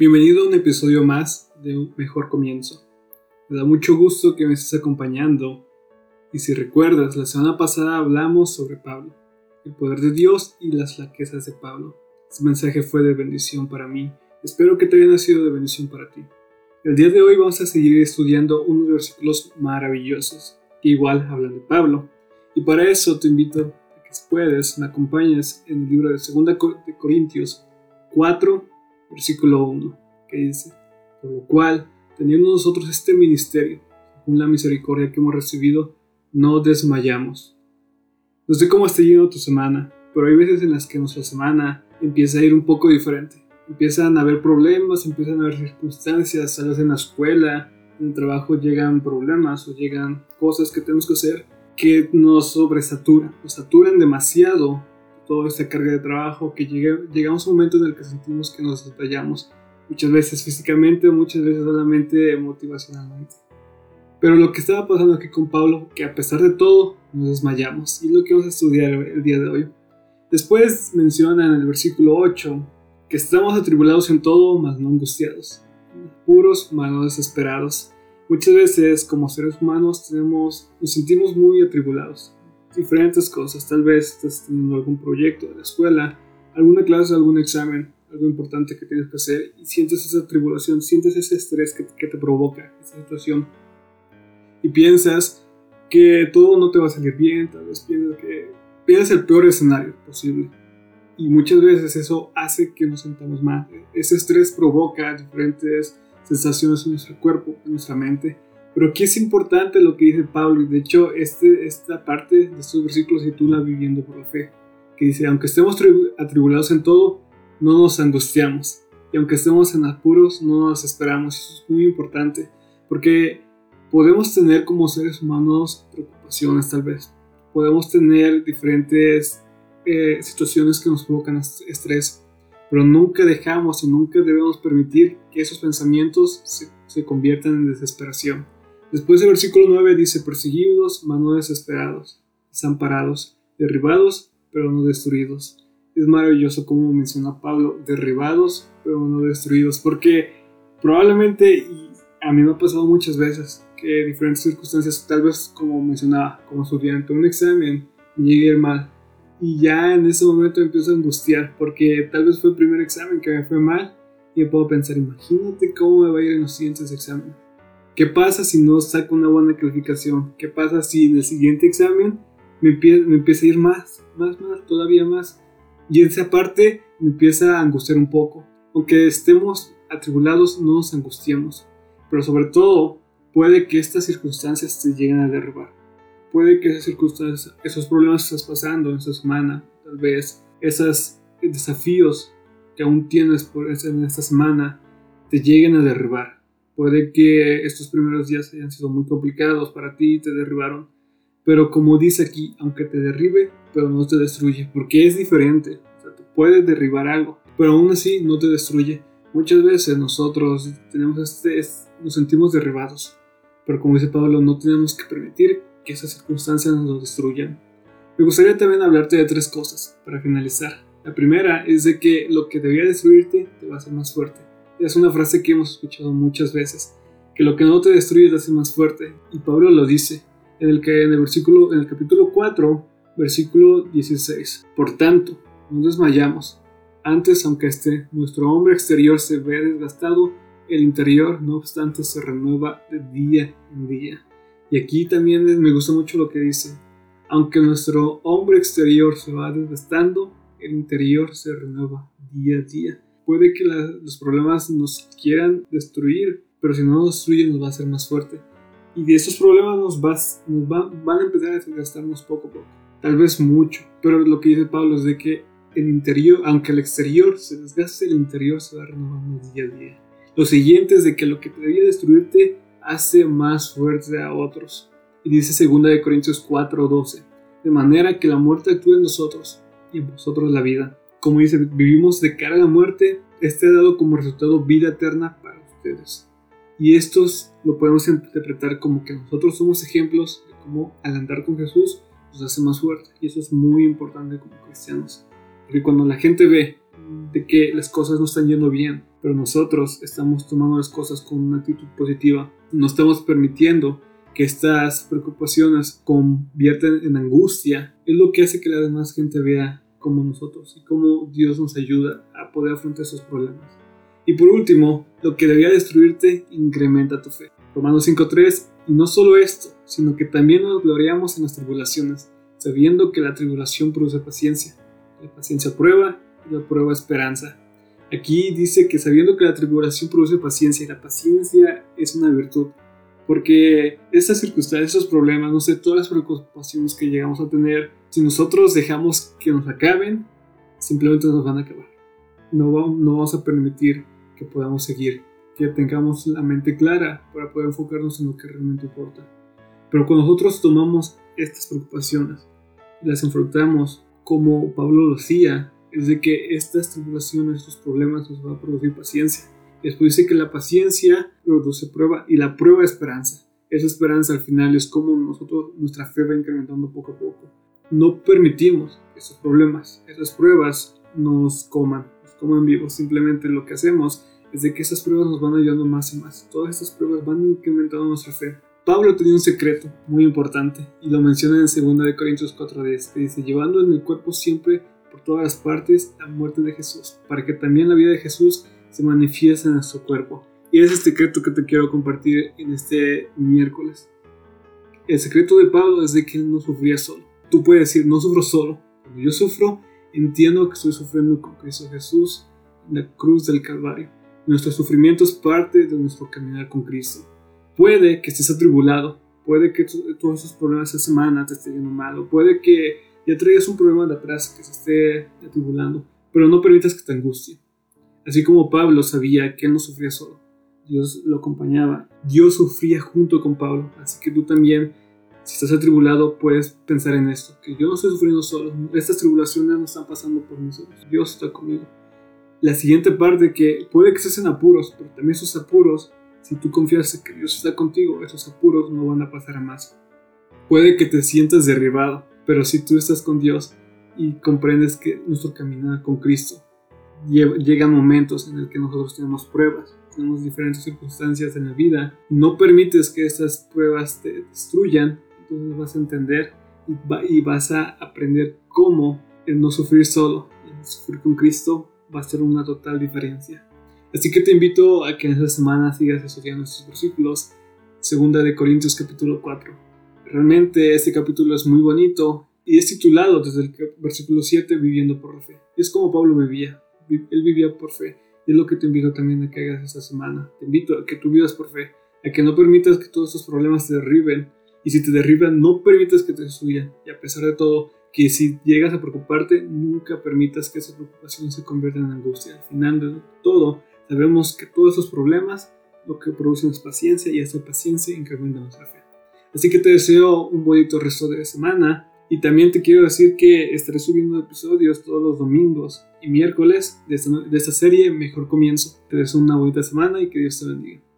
Bienvenido a un episodio más de Un Mejor Comienzo. Me da mucho gusto que me estés acompañando. Y si recuerdas, la semana pasada hablamos sobre Pablo, el poder de Dios y las flaquezas de Pablo. Este mensaje fue de bendición para mí. Espero que te haya sido de bendición para ti. El día de hoy vamos a seguir estudiando unos versículos maravillosos que igual hablan de Pablo. Y para eso te invito a que si puedes me acompañes en el libro de 2 de Corintios 4 versículo 1, que dice, por lo cual, teniendo nosotros este ministerio, según la misericordia que hemos recibido, no desmayamos. No sé cómo está yendo tu semana, pero hay veces en las que nuestra semana empieza a ir un poco diferente. Empiezan a haber problemas, empiezan a haber circunstancias, tal vez en la escuela, en el trabajo llegan problemas o llegan cosas que tenemos que hacer que nos sobresaturan, nos saturan demasiado toda esta carga de trabajo, que llegamos a un momento en el que sentimos que nos detallamos, muchas veces físicamente, muchas veces solamente motivacionalmente. Pero lo que estaba pasando aquí con Pablo, que a pesar de todo, nos desmayamos, y es lo que vamos a estudiar el día de hoy. Después menciona en el versículo 8 que estamos atribulados en todo, mas no angustiados, puros, mas no desesperados. Muchas veces, como seres humanos, tenemos, nos sentimos muy atribulados diferentes cosas. Tal vez estás teniendo algún proyecto de la escuela, alguna clase, algún examen, algo importante que tienes que hacer y sientes esa tribulación, sientes ese estrés que, que te provoca esa situación y piensas que todo no te va a salir bien, tal vez piensas que piensas el peor escenario posible. Y muchas veces eso hace que nos sentamos mal. Ese estrés provoca diferentes sensaciones en nuestro cuerpo, en nuestra mente pero aquí es importante lo que dice Pablo, y de hecho este, esta parte de estos versículos titula Viviendo por la Fe, que dice, aunque estemos atribulados en todo, no nos angustiamos, y aunque estemos en apuros, no nos esperamos, eso es muy importante, porque podemos tener como seres humanos preocupaciones tal vez, podemos tener diferentes eh, situaciones que nos provocan estrés, pero nunca dejamos o nunca debemos permitir que esos pensamientos se, se conviertan en desesperación Después el versículo 9 dice, perseguidos, mas no desesperados, desamparados, derribados, pero no destruidos. Es maravilloso como menciona Pablo, derribados, pero no destruidos, porque probablemente, a mí me ha pasado muchas veces, que diferentes circunstancias, tal vez como mencionaba, como estudiante, un examen, me llegue mal. Y ya en ese momento empiezo a angustiar, porque tal vez fue el primer examen que me fue mal, y puedo pensar, imagínate cómo me va a ir en los siguientes exámenes ¿Qué pasa si no saco una buena calificación? ¿Qué pasa si en el siguiente examen me, empieza a ir más, más, más, todavía más? Y en esa parte me empieza a angustiar un poco. Aunque estemos atribulados, no nos angustiemos. Pero sobre todo, puede que estas circunstancias te lleguen a derribar. Puede que esas circunstancias, esos problemas que estás pasando en esta semana, tal vez esos desafíos que aún tienes por en esta semana, te lleguen a derribar Puede que estos primeros días hayan sido muy complicados para ti, te derribaron. Pero como dice aquí, aunque te derribe, pero no te destruye, porque es diferente. O sea, te puede derribar algo, pero aún así no te destruye. Muchas veces nosotros tenemos este, nos sentimos derribados, pero como dice Pablo, no tenemos que permitir que esas circunstancias nos destruyan. Me gustaría también hablarte de tres cosas para finalizar. La primera es de que lo que debía destruirte te va a hacer más fuerte es una frase que hemos escuchado muchas veces, que lo que no te destruye te hace más fuerte. Y Pablo lo dice en el, que, en el, versículo, en el capítulo 4, versículo 16. Por tanto, no desmayamos. Antes, aunque este, nuestro hombre exterior se ve desgastado, el interior, no obstante, se renueva de día en día. Y aquí también me gusta mucho lo que dice. Aunque nuestro hombre exterior se va desgastando, el interior se renueva día a día puede que los problemas nos quieran destruir, pero si no nos destruyen nos va a hacer más fuerte. Y de esos problemas nos, nos van a empezar a desgastarnos poco a poco. Tal vez mucho, pero lo que dice Pablo es de que el interior, aunque el exterior se desgaste, el interior se va renovando día a día. Lo siguiente es de que lo que debía destruirte hace más fuerte a otros. Y dice 2 Corintios 4:12, de manera que la muerte actúe en nosotros y en vosotros la vida como dice, vivimos de cara a la muerte, este ha dado como resultado vida eterna para ustedes. Y estos lo podemos interpretar como que nosotros somos ejemplos de cómo al andar con Jesús nos hace más fuerte. Y eso es muy importante como cristianos. Porque cuando la gente ve de que las cosas no están yendo bien, pero nosotros estamos tomando las cosas con una actitud positiva. No estamos permitiendo que estas preocupaciones convierten en angustia. Es lo que hace que la demás gente vea como nosotros y cómo Dios nos ayuda a poder afrontar esos problemas. Y por último, lo que debía destruirte incrementa tu fe. Romanos 5.3, y no solo esto, sino que también nos gloriamos en las tribulaciones, sabiendo que la tribulación produce paciencia, la paciencia prueba y la prueba esperanza. Aquí dice que sabiendo que la tribulación produce paciencia y la paciencia es una virtud, porque estas circunstancias, esos problemas, no sé, todas las preocupaciones que llegamos a tener, si nosotros dejamos que nos acaben, simplemente nos van a acabar. No, no vamos a permitir que podamos seguir, que tengamos la mente clara para poder enfocarnos en lo que realmente importa. Pero cuando nosotros tomamos estas preocupaciones y las enfrentamos como Pablo lo hacía, es de que estas tribulaciones, estos problemas nos van a producir paciencia. Después dice que la paciencia produce prueba y la prueba esperanza. Esa esperanza al final es como nosotros, nuestra fe va incrementando poco a poco. No permitimos que esos problemas, esas pruebas nos coman, nos coman vivos. Simplemente lo que hacemos es de que esas pruebas nos van ayudando más y más. Todas estas pruebas van incrementando nuestra fe. Pablo tenía un secreto muy importante y lo menciona en 2 de Corintios 4:10, que dice, llevando en el cuerpo siempre por todas las partes la muerte de Jesús, para que también la vida de Jesús se manifieste en nuestro cuerpo. Y es el secreto que te quiero compartir en este miércoles. El secreto de Pablo es de que él no sufría solo. Tú puedes decir, no sufro solo. Cuando yo sufro, entiendo que estoy sufriendo con Cristo Jesús en la cruz del Calvario. Nuestro sufrimiento es parte de nuestro caminar con Cristo. Puede que estés atribulado, puede que todos esos problemas esta semana te estén yendo mal, puede que ya traigas un problema de atrás que se esté atribulando, pero no permitas que te angustie. Así como Pablo sabía que él no sufría solo, Dios lo acompañaba, Dios sufría junto con Pablo, así que tú también, si estás atribulado, puedes pensar en esto, que yo no estoy sufriendo solo, estas tribulaciones no están pasando por mí solos, Dios está conmigo. La siguiente parte que puede que estés en apuros, pero también esos apuros, si tú confías en que Dios está contigo, esos apuros no van a pasar a más. Puede que te sientas derribado, pero si tú estás con Dios y comprendes que nuestro caminar con Cristo llegan momentos en el que nosotros tenemos pruebas, tenemos diferentes circunstancias en la vida, no permites que estas pruebas te destruyan, entonces vas a entender y, vas a aprender cómo el no sufrir solo, el sufrir con Cristo va a ser una total diferencia. Así que te invito a que en esta semana sigas estudiando estos versículos, segunda de Corintios capítulo 4. Realmente este capítulo es muy bonito y es titulado desde el versículo 7 viviendo por la fe. es como Pablo vivía, él vivía por fe. Y es lo que te invito también a que hagas esta semana. Te invito a que tú vivas por fe, a que no permitas que todos estos problemas te derriben. Y si te derriban, no permitas que te destruyan. Y a pesar de todo, que si llegas a preocuparte, nunca permitas que esa preocupación se convierta en angustia. Al final de todo, sabemos que todos esos problemas lo que producen es paciencia y esa paciencia incrementa nuestra fe. Así que te deseo un bonito resto de semana y también te quiero decir que estaré subiendo episodios todos los domingos y miércoles de esta, de esta serie Mejor Comienzo. Te deseo una bonita semana y que Dios te bendiga.